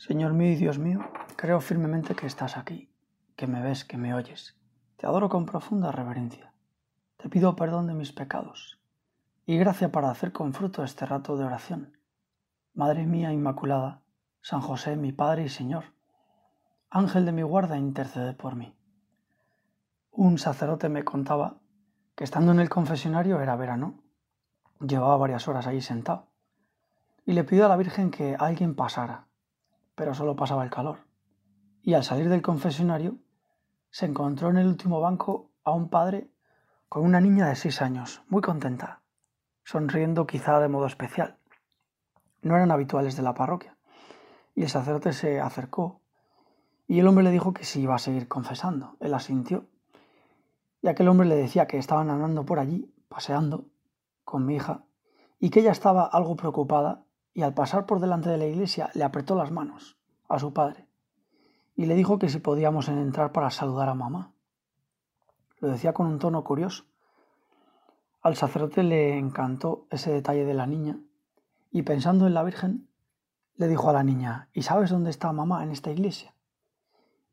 Señor mío y Dios mío, creo firmemente que estás aquí, que me ves, que me oyes. Te adoro con profunda reverencia. Te pido perdón de mis pecados y gracia para hacer con fruto este rato de oración. Madre mía Inmaculada, San José, mi Padre y Señor, Ángel de mi guarda, intercede por mí. Un sacerdote me contaba que estando en el confesionario era verano, llevaba varias horas allí sentado, y le pidió a la Virgen que alguien pasara pero solo pasaba el calor. Y al salir del confesionario, se encontró en el último banco a un padre con una niña de seis años, muy contenta, sonriendo quizá de modo especial. No eran habituales de la parroquia. Y el sacerdote se acercó y el hombre le dijo que si iba a seguir confesando. Él asintió. Y aquel hombre le decía que estaban andando por allí, paseando, con mi hija, y que ella estaba algo preocupada y al pasar por delante de la iglesia le apretó las manos a su padre y le dijo que si podíamos entrar para saludar a mamá. Lo decía con un tono curioso. Al sacerdote le encantó ese detalle de la niña y pensando en la Virgen, le dijo a la niña, ¿y sabes dónde está mamá en esta iglesia?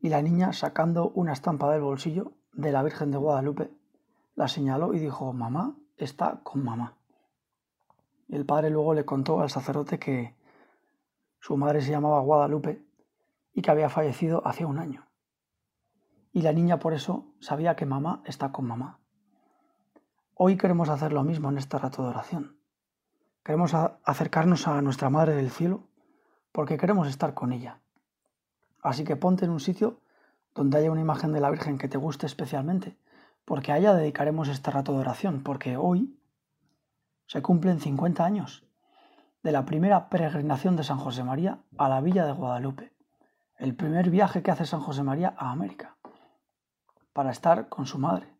Y la niña, sacando una estampa del bolsillo de la Virgen de Guadalupe, la señaló y dijo, mamá está con mamá. El padre luego le contó al sacerdote que su madre se llamaba Guadalupe y que había fallecido hacía un año. Y la niña por eso sabía que mamá está con mamá. Hoy queremos hacer lo mismo en este rato de oración. Queremos acercarnos a nuestra Madre del Cielo porque queremos estar con ella. Así que ponte en un sitio donde haya una imagen de la Virgen que te guste especialmente, porque a ella dedicaremos este rato de oración, porque hoy se cumplen 50 años de la primera peregrinación de San José María a la villa de Guadalupe, el primer viaje que hace San José María a América, para estar con su madre,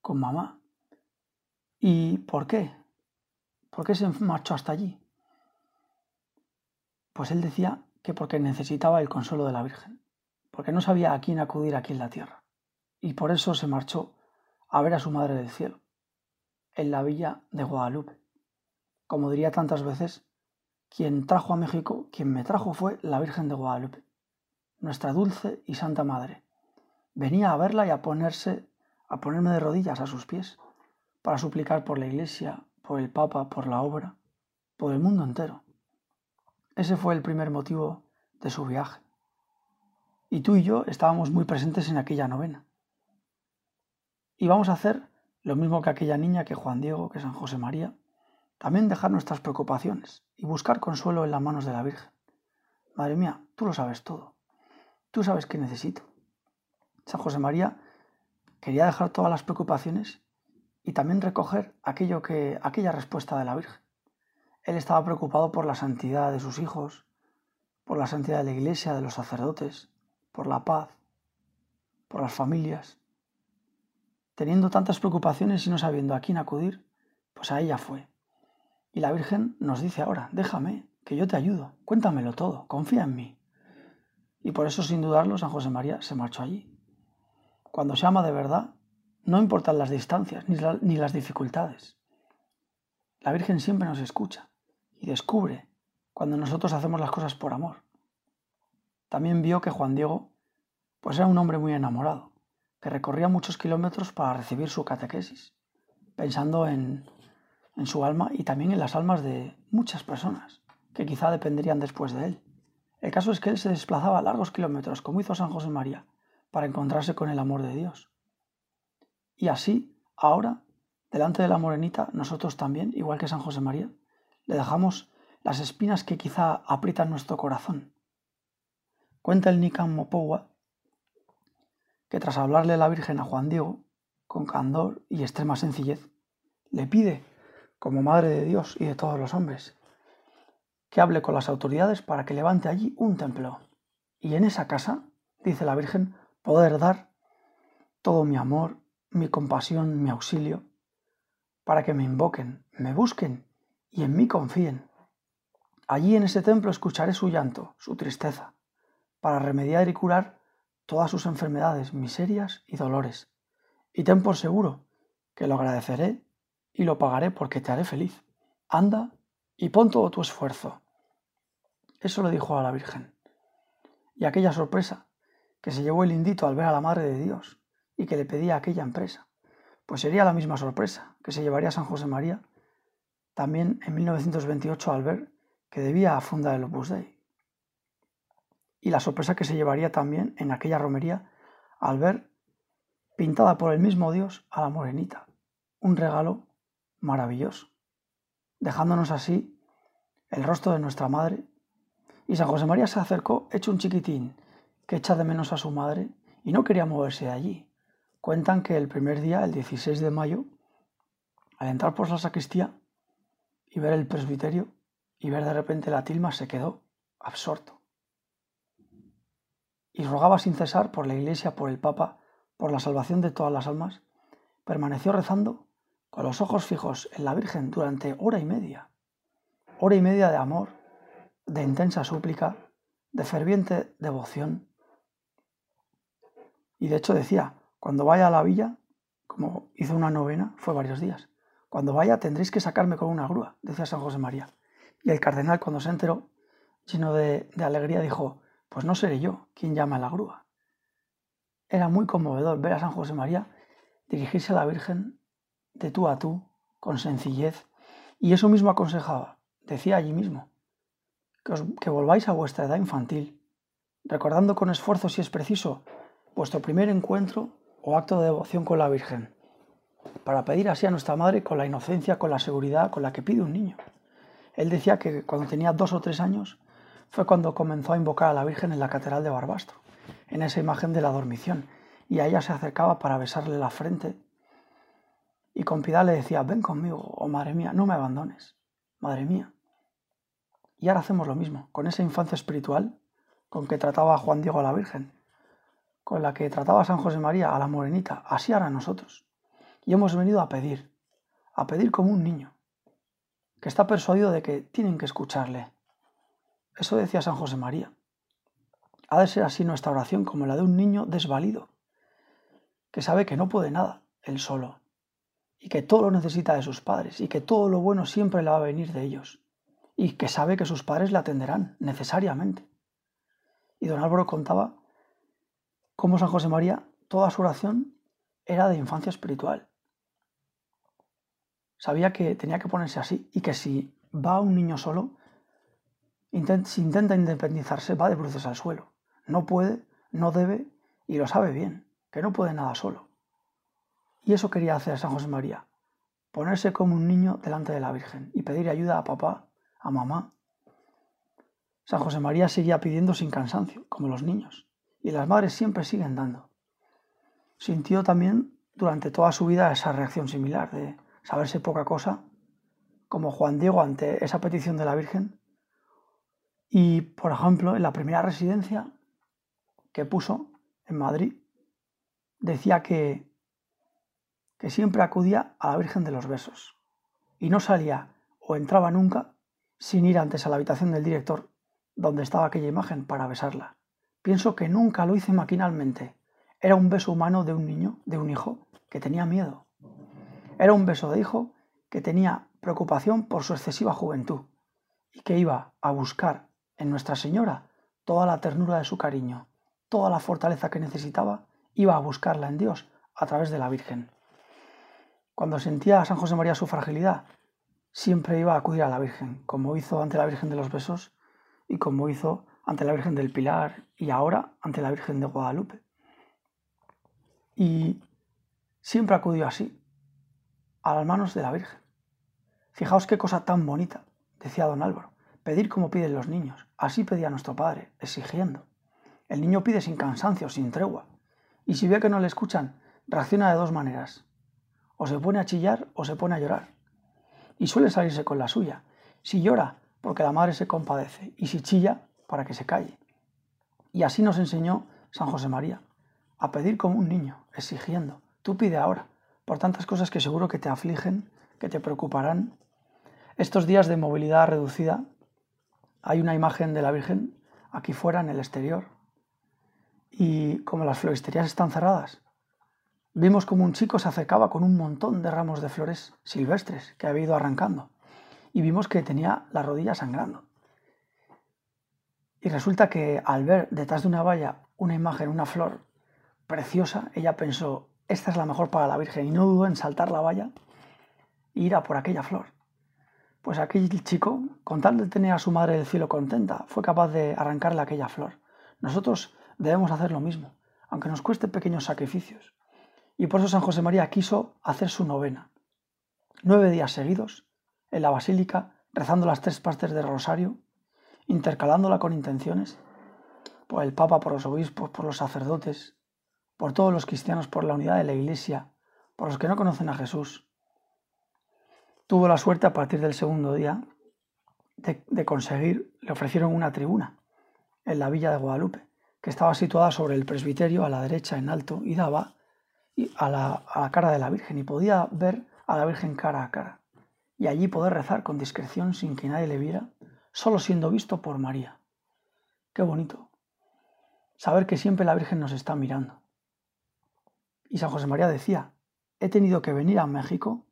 con mamá. ¿Y por qué? ¿Por qué se marchó hasta allí? Pues él decía que porque necesitaba el consuelo de la Virgen, porque no sabía a quién acudir aquí en la tierra, y por eso se marchó a ver a su madre del cielo en la villa de Guadalupe. Como diría tantas veces, quien trajo a México, quien me trajo fue la Virgen de Guadalupe, nuestra dulce y santa madre. Venía a verla y a ponerse, a ponerme de rodillas a sus pies, para suplicar por la Iglesia, por el Papa, por la obra, por el mundo entero. Ese fue el primer motivo de su viaje. Y tú y yo estábamos muy presentes en aquella novena. Y vamos a hacer lo mismo que aquella niña, que Juan Diego, que San José María, también dejar nuestras preocupaciones y buscar consuelo en las manos de la Virgen. Madre mía, tú lo sabes todo. Tú sabes qué necesito. San José María quería dejar todas las preocupaciones y también recoger aquello que, aquella respuesta de la Virgen. Él estaba preocupado por la santidad de sus hijos, por la santidad de la iglesia, de los sacerdotes, por la paz, por las familias. Teniendo tantas preocupaciones y no sabiendo a quién acudir, pues a ella fue. Y la Virgen nos dice ahora, déjame, que yo te ayudo, cuéntamelo todo, confía en mí. Y por eso, sin dudarlo, San José María se marchó allí. Cuando se ama de verdad, no importan las distancias ni, las dificultades. La Virgen siempre nos escucha y descubre cuando nosotros hacemos las cosas por amor. También vio que Juan Diego pues era un hombre muy enamorado que recorría muchos kilómetros para recibir su catequesis, pensando en, en su alma y también en las almas de muchas personas que quizá dependerían después de él. El caso es que él se desplazaba largos kilómetros, como hizo San José María, para encontrarse con el amor de Dios. Y así, ahora, delante de la morenita, nosotros también, igual que San José María, le dejamos las espinas que quizá aprietan nuestro corazón. Cuenta el Nican Mopowa que tras hablarle la Virgen a Juan Diego, con candor y extrema sencillez, le pide, como Madre de Dios y de todos los hombres, que hable con las autoridades para que levante allí un templo. Y en esa casa, dice la Virgen, poder dar todo mi amor, mi compasión, mi auxilio, para que me invoquen, me busquen y en mí confíen. Allí en ese templo escucharé su llanto, su tristeza, para remediar y curar todas sus enfermedades, miserias y dolores. Y ten por seguro que lo agradeceré y lo pagaré porque te haré feliz. Anda y pon todo tu esfuerzo. Eso le dijo a la Virgen. y aquella sorpresa que se llevó el indito al ver a la Madre de Dios y que le pedía aquella empresa, pues sería la misma sorpresa que se llevaría San José María también en 1928 al ver que debía fundar el Opus Dei. Y la sorpresa que se llevaría también en aquella romería al ver pintada por el mismo Dios a la morenita, un regalo maravilloso, dejándonos así el rostro de nuestra madre. Y San José María se acercó hecho un chiquitín que echa de menos a su madre y no quería moverse de allí. Cuentan que el primer día, el 16 de mayo, al entrar por la sacristía y ver el presbiterio y ver de repente la tilma, se quedó absorto. Y rogaba sin cesar por la iglesia, por el Papa, por la salvación de todas las almas. Permaneció rezando con los ojos fijos en la Virgen durante hora y media. Hora y media de amor, de intensa súplica, de ferviente devoción. Y de hecho decía, cuando vaya a la villa, como hizo una novena, fue varios días, cuando vaya tendréis que sacarme con una grúa, decía San José María. Y el cardenal cuando se enteró, lleno de, alegría, dijo, pues no seré yo quien llama a la grúa. Era muy conmovedor ver a San José María dirigirse a la Virgen de tú a tú, con sencillez, y eso mismo aconsejaba, decía allí mismo, que, volváis a vuestra edad infantil, recordando con esfuerzo, si es preciso, vuestro primer encuentro o acto de devoción con la Virgen, para pedir así a nuestra Madre con la inocencia, con la seguridad con la que pide un niño. Él decía que cuando tenía dos o tres años fue cuando comenzó a invocar a la Virgen en la Catedral de Barbastro, en esa imagen de la dormición, y a ella se acercaba para besarle la frente y con piedad le decía, ven conmigo, oh madre mía, no me abandones, madre mía. Y ahora hacemos lo mismo, con esa infancia espiritual con que trataba Juan Diego a la Virgen, con la que trataba San José María a la morenita, así ahora nosotros. Y hemos venido a pedir, a pedir como un niño, que está persuadido de que tienen que escucharle. Eso decía San José María. Ha de ser así nuestra oración como la de un niño desvalido, que sabe que no puede nada, él solo, y que todo lo necesita de sus padres y que todo lo bueno siempre le va a venir de ellos y que sabe que sus padres le atenderán necesariamente. Y don Álvaro contaba cómo San José María, toda su oración era de infancia espiritual. Sabía que tenía que ponerse así y que si va un niño solo, si intenta independizarse, va de bruces al suelo. No puede, no debe y lo sabe bien, que no puede nada solo. Y eso quería hacer San José María, ponerse como un niño delante de la Virgen y pedir ayuda a papá, a mamá. San José María seguía pidiendo sin cansancio, como los niños, y las madres siempre siguen dando. Sintió también durante toda su vida esa reacción similar de saberse poca cosa, como Juan Diego ante esa petición de la Virgen. Y, por ejemplo, en la primera residencia que puso en Madrid, decía que que siempre acudía a la Virgen de los Besos y no salía o entraba nunca sin ir antes a la habitación del director donde estaba aquella imagen para besarla. Pienso que nunca lo hice maquinalmente. Era un beso humano de un niño, de un hijo, que tenía miedo. Era un beso de hijo que tenía preocupación por su excesiva juventud y que iba a buscar en Nuestra Señora toda la ternura de su cariño, toda la fortaleza que necesitaba, iba a buscarla en Dios a través de la Virgen. Cuando sentía a San José María su fragilidad, siempre iba a acudir a la Virgen, como hizo ante la Virgen de los Besos y como hizo ante la Virgen del Pilar y ahora ante la Virgen de Guadalupe. Y siempre acudió así, a las manos de la Virgen. Fijaos qué cosa tan bonita, decía don Álvaro, pedir como piden los niños. Así pedía nuestro Padre, exigiendo. El niño pide sin cansancio, sin tregua. Y si ve que no le escuchan, reacciona de dos maneras, o se pone a chillar o se pone a llorar. Y suele salirse con la suya. Si llora, porque la madre se compadece, y si chilla, para que se calle. Y así nos enseñó San José María, a pedir como un niño, exigiendo, tú pide ahora, por tantas cosas que seguro que te afligen, que te preocuparán. Estos días de movilidad reducida, hay una imagen de la Virgen aquí fuera en el exterior, y como las floristerías están cerradas, Vimos como un chico se acercaba con un montón de ramos de flores silvestres que había ido arrancando y vimos que tenía la rodilla sangrando. Y resulta que al ver detrás de una valla una imagen, una flor preciosa, ella pensó, esta es la mejor para la Virgen, y no dudó en saltar la valla e ir a por aquella flor. Pues aquel chico, con tal de tener a su madre del cielo contenta, fue capaz de arrancarle aquella flor. Nosotros debemos hacer lo mismo, aunque nos cueste pequeños sacrificios. Y por eso San José María quiso hacer su novena. Nueve días seguidos, en la basílica, rezando las tres partes del rosario, intercalándola con intenciones, por el Papa, por los obispos, por los sacerdotes, por todos los cristianos, por la unidad de la Iglesia, por los que no conocen a Jesús. Tuvo la suerte a partir del segundo día de, conseguir, le ofrecieron una tribuna en la villa de Guadalupe, que estaba situada sobre el presbiterio a la derecha en alto y daba a la, a la cara de la Virgen y podía ver a la Virgen cara a cara y allí poder rezar con discreción sin que nadie le viera, solo siendo visto por María. Qué bonito. Saber que siempre la Virgen nos está mirando. Y San José María decía, he tenido que venir a México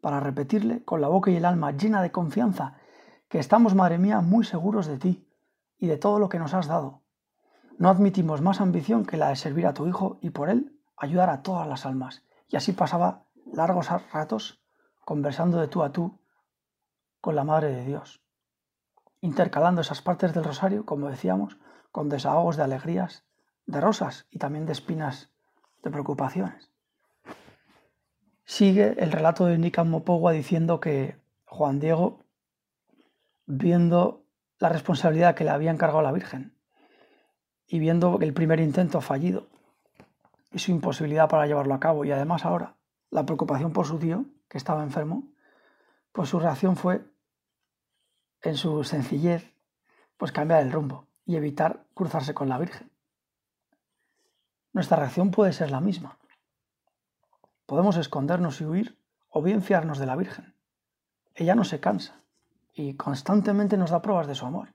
para repetirle con la boca y el alma llena de confianza que estamos, Madre mía, muy seguros de ti y de todo lo que nos has dado. No admitimos más ambición que la de servir a tu Hijo y por él ayudar a todas las almas. Y así pasaba largos ratos conversando de tú a tú con la Madre de Dios, intercalando esas partes del rosario, como decíamos, con desahogos de alegrías, de rosas y también de espinas de preocupaciones. Sigue el relato de Nica Mopogua diciendo que Juan Diego, viendo la responsabilidad que le había encargado la Virgen y viendo el primer intento fallido y su imposibilidad para llevarlo a cabo y además ahora la preocupación por su tío, que estaba enfermo, pues su reacción fue, en su sencillez, pues cambiar el rumbo y evitar cruzarse con la Virgen. Nuestra reacción puede ser la misma. Podemos escondernos y huir o bien fiarnos de la Virgen. Ella no se cansa y constantemente nos da pruebas de su amor.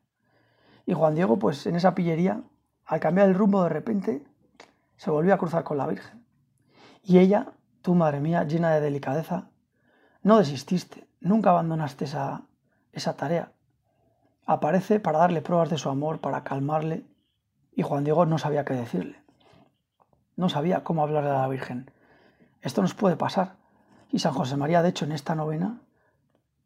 Y Juan Diego, pues en esa pillería, al cambiar el rumbo de repente, se volvió a cruzar con la Virgen. Y ella, tú madre mía, llena de delicadeza, no desististe, nunca abandonaste esa, esa tarea. Aparece para darle pruebas de su amor, para calmarle, y Juan Diego no sabía qué decirle. No sabía cómo hablarle a la Virgen. Esto nos puede pasar. Y San José María, de hecho, en esta novena,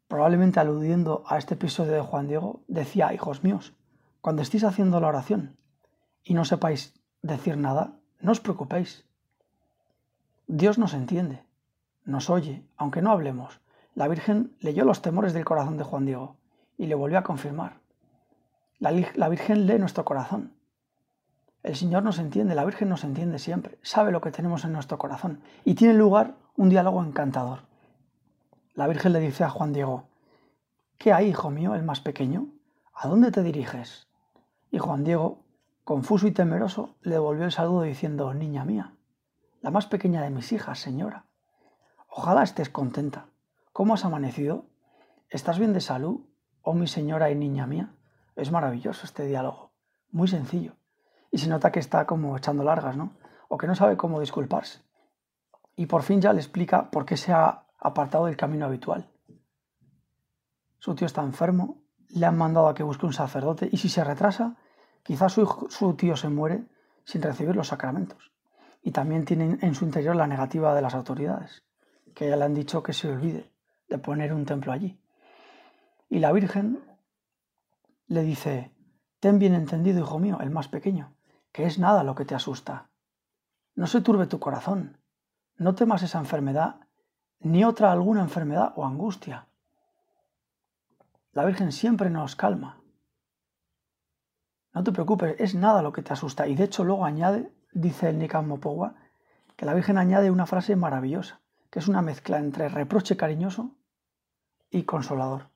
probablemente aludiendo a este episodio de Juan Diego, decía, hijos míos, cuando estéis haciendo la oración y no sepáis decir nada, no os preocupéis. Dios nos entiende nos oye, aunque no hablemos. La Virgen leyó los temores del corazón de Juan Diego y le volvió a confirmar. La, la, Virgen lee nuestro corazón. El Señor nos entiende, la Virgen nos entiende siempre, sabe lo que tenemos en nuestro corazón y tiene lugar un diálogo encantador. La Virgen le dice a Juan Diego, ¿qué hay, hijo mío, el más pequeño? ¿A dónde te diriges? Y Juan Diego, confuso y temeroso, le devolvió el saludo diciendo, Niña mía, la más pequeña de mis hijas, señora. Ojalá estés contenta. ¿Cómo has amanecido? ¿Estás bien de salud? Oh mi señora y niña mía. Es maravilloso este diálogo. Muy sencillo. Y se nota que está como echando largas, ¿no? O que no sabe cómo disculparse. Y por fin ya le explica por qué se ha apartado del camino habitual. Su tío está enfermo, le han mandado a que busque un sacerdote y si se retrasa, quizás su, su tío se muere sin recibir los sacramentos. Y también tiene en su interior la negativa de las autoridades que ya le han dicho que se olvide de poner un templo allí. Y la Virgen le dice, ten bien entendido, hijo mío, el más pequeño, que es nada lo que te asusta. No se turbe tu corazón, no temas esa enfermedad, ni otra alguna enfermedad o angustia. La Virgen siempre nos calma. No te preocupes, es nada lo que te asusta. Y de hecho luego añade, dice el Nikan Mopogua, que la Virgen añade una frase maravillosa que es una mezcla entre reproche cariñoso y consolador.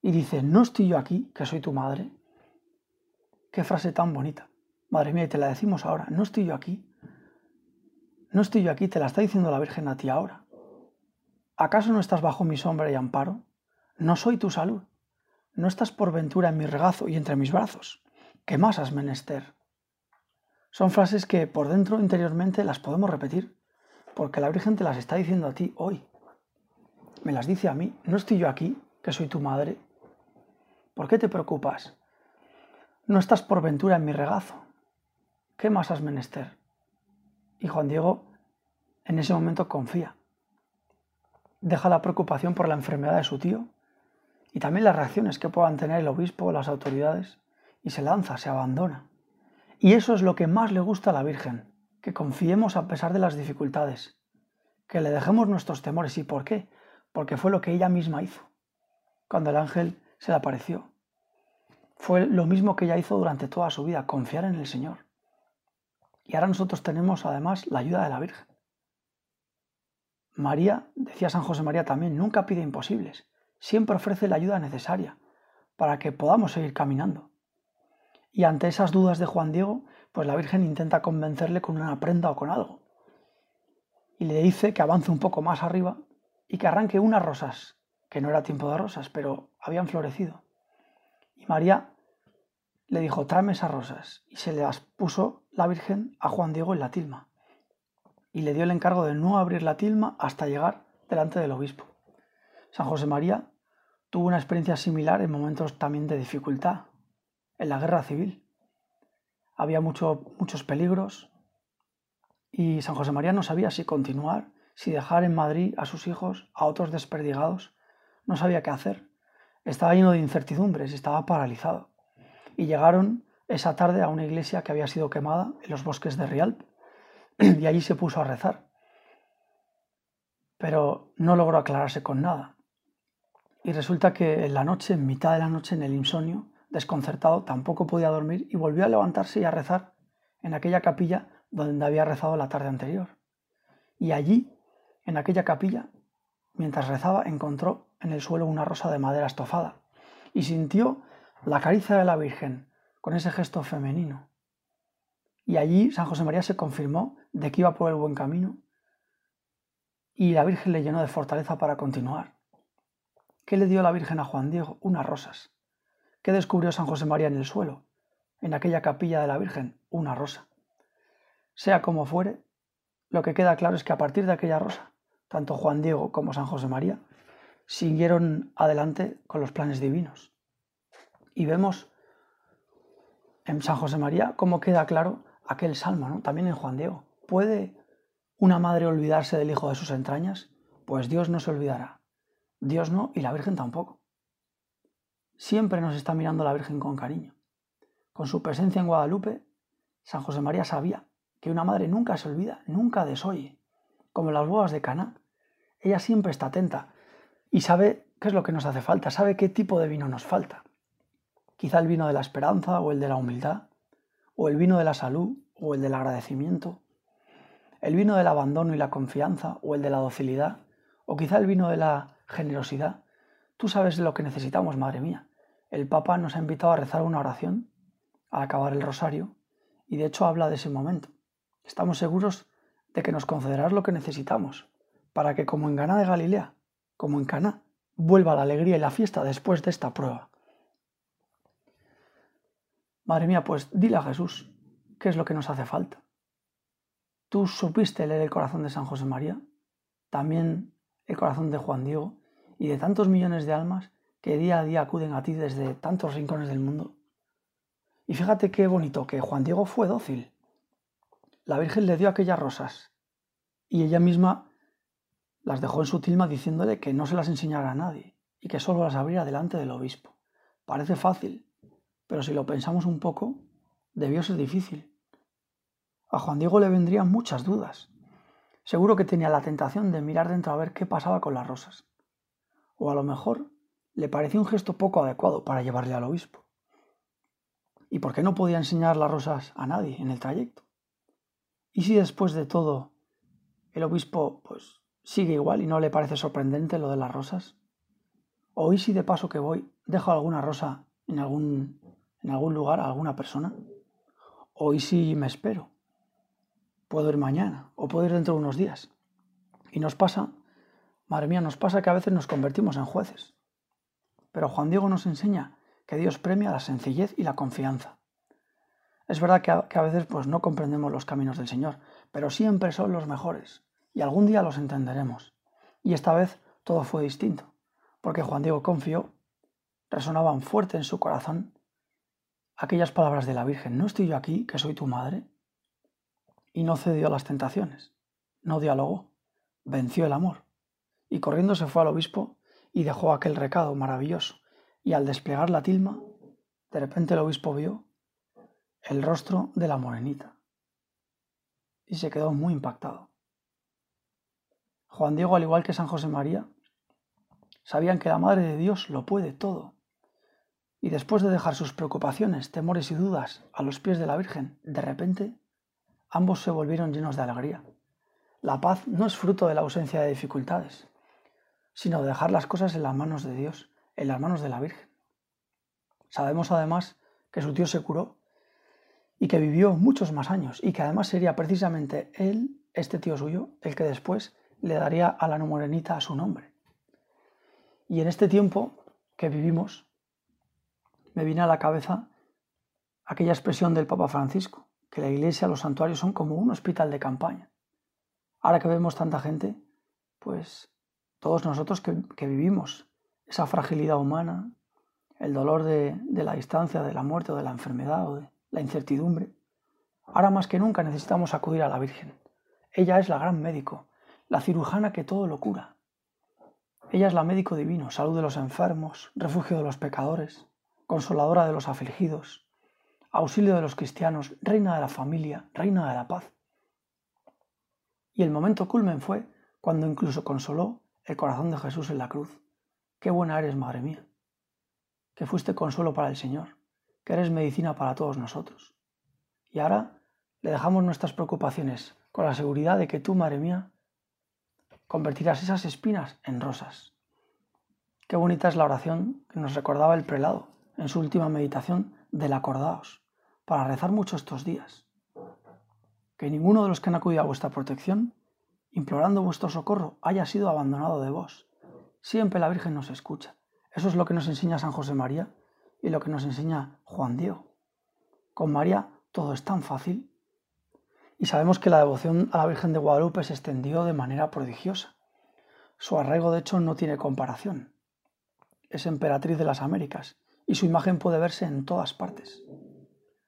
Y dice, no estoy yo aquí, que soy tu madre. Qué frase tan bonita. Madre mía, y te la decimos ahora, no estoy yo aquí. No estoy yo aquí, te la está diciendo la Virgen a ti ahora. ¿Acaso no estás bajo mi sombra y amparo? No soy tu salud. No estás por ventura en mi regazo y entre mis brazos. ¿Qué más has menester? Son frases que por dentro interiormente las podemos repetir porque la Virgen te las está diciendo a ti hoy. Me las dice a mí. ¿No estoy yo aquí, que soy tu madre? ¿Por qué te preocupas? no estás por ventura en mi regazo. ¿Qué más has menester? Y Juan Diego en ese momento confía. Deja la preocupación por la enfermedad de su tío y también las reacciones que puedan tener el obispo o las autoridades y se lanza, se abandona. Y eso es lo que más le gusta a la Virgen, que confiemos a pesar de las dificultades, que le dejemos nuestros temores. ¿Y por qué? Porque fue lo que ella misma hizo, cuando el ángel se le apareció. Fue lo mismo que ella hizo durante toda su vida, confiar en el Señor. Y ahora nosotros tenemos además la ayuda de la Virgen. María, decía San José María también, nunca pide imposibles, siempre ofrece la ayuda necesaria para que podamos seguir caminando. Y ante esas dudas de Juan Diego, pues la Virgen intenta convencerle con una prenda o con algo. Y le dice que avance un poco más arriba y que arranque unas rosas, que no era tiempo de rosas, pero habían florecido. Y María le dijo, tráeme esas rosas. Y se las puso la Virgen a Juan Diego en la tilma y le dio el encargo de no abrir la tilma hasta llegar delante del obispo. San José María tuvo una experiencia similar en momentos también de dificultad, en la guerra civil. Había muchos peligros y San José María no sabía si continuar, si dejar en Madrid a sus hijos, a otros desperdigados. No sabía qué hacer. Estaba lleno de incertidumbres estaba paralizado. Y llegaron esa tarde a una iglesia que había sido quemada en los bosques de Rialp y allí se puso a rezar. Pero no logró aclararse con nada. Y resulta que en la noche, en mitad de la noche, en el insomnio, desconcertado, tampoco podía dormir y volvió a levantarse y a rezar en aquella capilla donde había rezado la tarde anterior. Y allí, en aquella capilla, mientras rezaba, encontró en el suelo una rosa de madera estofada y sintió la caricia de la Virgen con ese gesto femenino. Y allí San José María se confirmó de que iba por el buen camino y la Virgen le llenó de fortaleza para continuar. ¿Qué le dio la Virgen a Juan Diego? Unas rosas. ¿Qué descubrió San José María en el suelo? En aquella capilla de la Virgen, una rosa. Sea como fuere, lo que queda claro es que a partir de aquella rosa, tanto Juan Diego como San José María siguieron adelante con los planes divinos. Y vemos en San José María cómo queda claro aquel salmo, ¿no? También en Juan Diego. ¿Puede una madre olvidarse del hijo de sus entrañas? Pues Dios no se olvidará. Dios no y la Virgen tampoco. Siempre nos está mirando la Virgen con cariño. Con su presencia en Guadalupe, San José María sabía que una madre nunca se olvida, nunca desoye. Como las bodas de Cana, ella siempre está atenta y sabe qué es lo que nos hace falta, sabe qué tipo de vino nos falta. Quizá el vino de la esperanza o el de la humildad, o el vino de la salud o el del agradecimiento, el vino del abandono y la confianza o el de la docilidad, o quizá el vino de la generosidad. Tú sabes lo que necesitamos, madre mía. El Papa nos ha invitado a rezar una oración al acabar el rosario y de hecho habla de ese momento. Estamos seguros de que nos concederás lo que necesitamos para que como en Cana de Galilea, como en Cana, vuelva la alegría y la fiesta después de esta prueba. Madre mía, pues dile a Jesús qué es lo que nos hace falta. Tú supiste leer el corazón de San José María, también el corazón de Juan Diego y de tantos millones de almas que día a día acuden a ti desde tantos rincones del mundo. Y fíjate qué bonito que Juan Diego fue dócil. La Virgen le dio aquellas rosas y ella misma las dejó en su tilma diciéndole que no se las enseñara a nadie y que solo las abriera delante del obispo. Parece fácil, pero si lo pensamos un poco, debió ser difícil. A Juan Diego le vendrían muchas dudas. Seguro que tenía la tentación de mirar dentro a ver qué pasaba con las rosas. O a lo mejor le pareció un gesto poco adecuado para llevarle al obispo. ¿Y por qué no podía enseñar las rosas a nadie en el trayecto? ¿Y si después de todo el obispo pues sigue igual y no le parece sorprendente lo de las rosas? ¿O y si de paso que voy dejo alguna rosa en algún en algún lugar a alguna persona? Hoy sí me espero. Puedo ir mañana o puedo ir dentro de unos días. Y nos pasa, madre mía, nos pasa que a veces nos convertimos en jueces. Pero Juan Diego nos enseña que Dios premia la sencillez y la confianza. Es verdad que a, veces pues, no comprendemos los caminos del Señor, pero siempre son los mejores y algún día los entenderemos. Y esta vez todo fue distinto, porque Juan Diego confió, resonaban fuerte en su corazón aquellas palabras de la Virgen, ¿no estoy yo aquí, que soy tu madre? Y no cedió a las tentaciones, no dialogó, venció el amor, y corriendo se fue al obispo y dejó aquel recado maravilloso, y al desplegar la tilma, de repente el obispo vio el rostro de la morenita, y se quedó muy impactado. Juan Diego, al igual que San José María, sabían que la Madre de Dios lo puede todo y después de dejar sus preocupaciones, temores y dudas a los pies de la Virgen, de repente, ambos se volvieron llenos de alegría. La paz no es fruto de la ausencia de dificultades, sino de dejar las cosas en las manos de Dios, en las manos de la Virgen. Sabemos además que su tío se curó y que vivió muchos más años y que además sería precisamente él, este tío suyo, el que después le daría a la morenita su nombre. Y en este tiempo que vivimos, me viene a la cabeza aquella expresión del Papa Francisco, que la iglesia, los santuarios son como un hospital de campaña. Ahora que vemos tanta gente, pues todos nosotros que, vivimos esa fragilidad humana, el dolor de, de, la distancia, de la muerte o de la enfermedad o de la incertidumbre, ahora más que nunca necesitamos acudir a la Virgen. Ella es la gran médico, la cirujana que todo lo cura. Ella es la médico divino, salud de los enfermos, refugio de los pecadores, consoladora de los afligidos, auxilio de los cristianos, reina de la familia, reina de la paz. Y el momento culmen fue cuando incluso consoló el corazón de Jesús en la cruz. Qué buena eres, Madre mía, que fuiste consuelo para el Señor, que eres medicina para todos nosotros. Y ahora le dejamos nuestras preocupaciones con la seguridad de que tú, Madre mía, convertirás esas espinas en rosas. Qué bonita es la oración que nos recordaba el prelado en su última meditación del acordaos, para rezar mucho estos días. Que ninguno de los que han acudido a vuestra protección, implorando vuestro socorro, haya sido abandonado de vos. Siempre la Virgen nos escucha. Eso es lo que nos enseña San José María y lo que nos enseña Juan Diego. Con María todo es tan fácil. Y sabemos que la devoción a la Virgen de Guadalupe se extendió de manera prodigiosa. Su arraigo, de hecho, no tiene comparación. Es emperatriz de las Américas y su imagen puede verse en todas partes.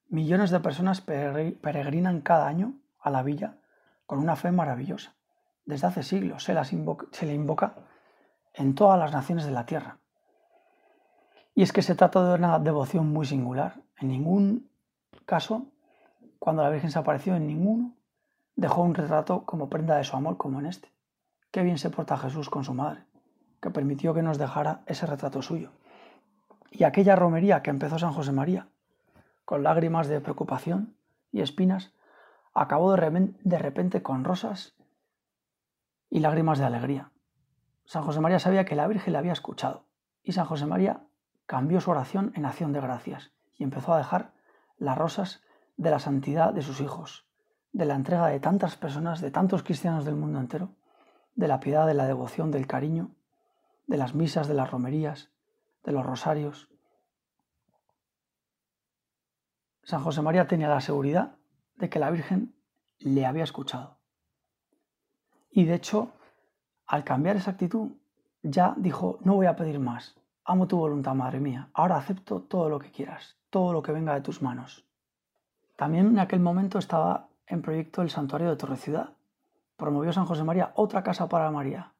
Millones de personas peregrinan cada año a la villa con una fe maravillosa. Desde hace siglos se, se le invoca en todas las naciones de la tierra. Y es que se trata de una devoción muy singular. En ningún caso, cuando la Virgen se apareció, en ninguno dejó un retrato como prenda de su amor como en este. Qué bien se porta Jesús con su madre, que permitió que nos dejara ese retrato suyo y aquella romería que empezó San José María, con lágrimas de preocupación y espinas, acabó de repente con rosas y lágrimas de alegría. San José María sabía que la Virgen le había escuchado y San José María cambió su oración en acción de gracias y empezó a dejar las rosas de la santidad de sus hijos, de la entrega de tantas personas, de tantos cristianos del mundo entero, de la piedad, de la devoción, del cariño, de las misas, de las romerías, de los rosarios. San José María tenía la seguridad de que la Virgen le había escuchado. Y de hecho, al cambiar esa actitud, ya dijo, no voy a pedir más. Amo tu voluntad, Madre mía. Ahora acepto todo lo que quieras, todo lo que venga de tus manos. También en aquel momento estaba en proyecto el santuario de Torre Ciudad. Promovió San José María otra casa para María.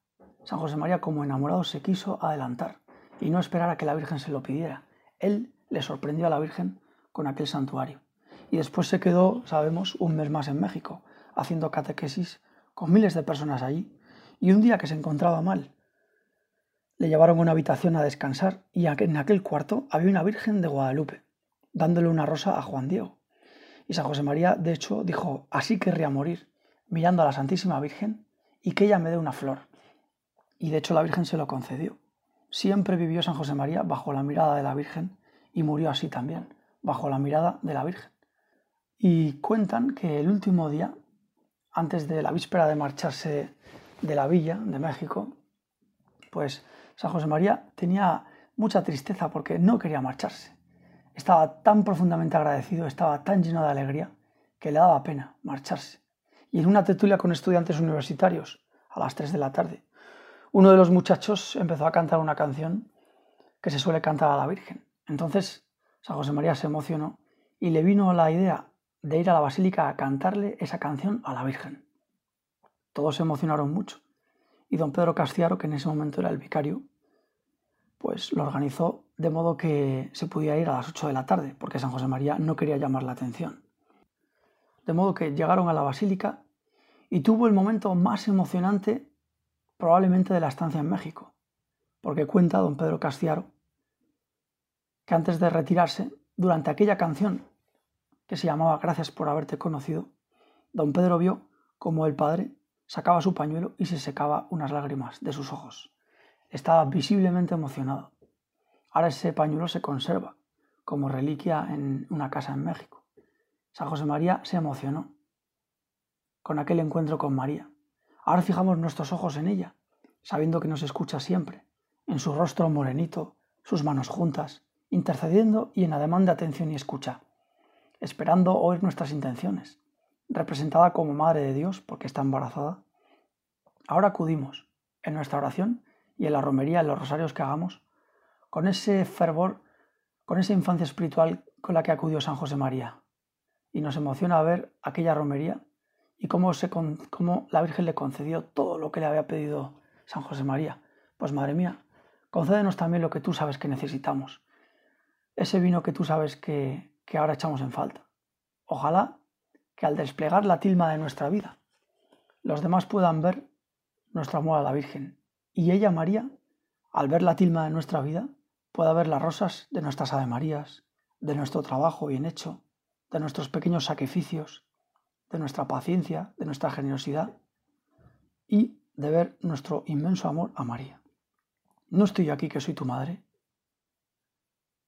San José María, como enamorado, se quiso adelantar y no esperar a que la Virgen se lo pidiera. Él le sorprendió a la Virgen con aquel santuario. Y después se quedó, sabemos, un mes más en México, haciendo catequesis con miles de personas allí. Y un día que se encontraba mal, le llevaron a una habitación a descansar y en aquel cuarto había una Virgen de Guadalupe, dándole una rosa a Juan Diego. Y San José María, de hecho, dijo, así querría morir, mirando a la Santísima Virgen y que ella me dé una flor. Y de hecho la Virgen se lo concedió. Siempre vivió San José María bajo la mirada de la Virgen y murió así también, bajo la mirada de la Virgen. Y cuentan que el último día, antes de la víspera de marcharse de la villa de México, pues San José María tenía mucha tristeza porque no quería marcharse. Estaba tan profundamente agradecido, estaba tan lleno de alegría, que le daba pena marcharse. Y en una tertulia con estudiantes universitarios, a las 3 de la tarde, uno de los muchachos empezó a cantar una canción que se suele cantar a la Virgen. Entonces San José María se emocionó y le vino la idea de ir a la basílica a cantarle esa canción a la Virgen. Todos se emocionaron mucho y don Pedro Castiaro, que en ese momento era el vicario, pues lo organizó de modo que se pudiera ir a las 8 de la tarde, porque San José María no quería llamar la atención. De modo que llegaron a la basílica y tuvo el momento más emocionante probablemente de la estancia en México, porque cuenta don Pedro Castiaro que antes de retirarse, durante aquella canción que se llamaba Gracias por haberte conocido, don Pedro vio como el padre sacaba su pañuelo y se secaba unas lágrimas de sus ojos. Estaba visiblemente emocionado. Ahora ese pañuelo se conserva como reliquia en una casa en México. San José María se emocionó con aquel encuentro con María. Ahora fijamos nuestros ojos en ella, sabiendo que nos escucha siempre, en su rostro morenito, sus manos juntas, intercediendo y en ademán de atención y escucha, esperando oír nuestras intenciones, representada como Madre de Dios porque está embarazada. Ahora acudimos, en nuestra oración y en la romería, en los rosarios que hagamos, con ese fervor, con esa infancia espiritual con la que acudió San José María. Y nos emociona ver aquella romería y cómo, se, cómo la Virgen le concedió todo lo que le había pedido San José María. Pues Madre mía, concédenos también lo que tú sabes que necesitamos. Ese vino que tú sabes que, que ahora echamos en falta. Ojalá que al desplegar la tilma de nuestra vida, los demás puedan ver nuestro amor a la Virgen. Y ella, María, al ver la tilma de nuestra vida, pueda ver las rosas de nuestras Ave Marías, de nuestro trabajo bien hecho, de nuestros pequeños sacrificios, de nuestra paciencia, de nuestra generosidad y de ver nuestro inmenso amor a María. No estoy aquí que soy tu madre.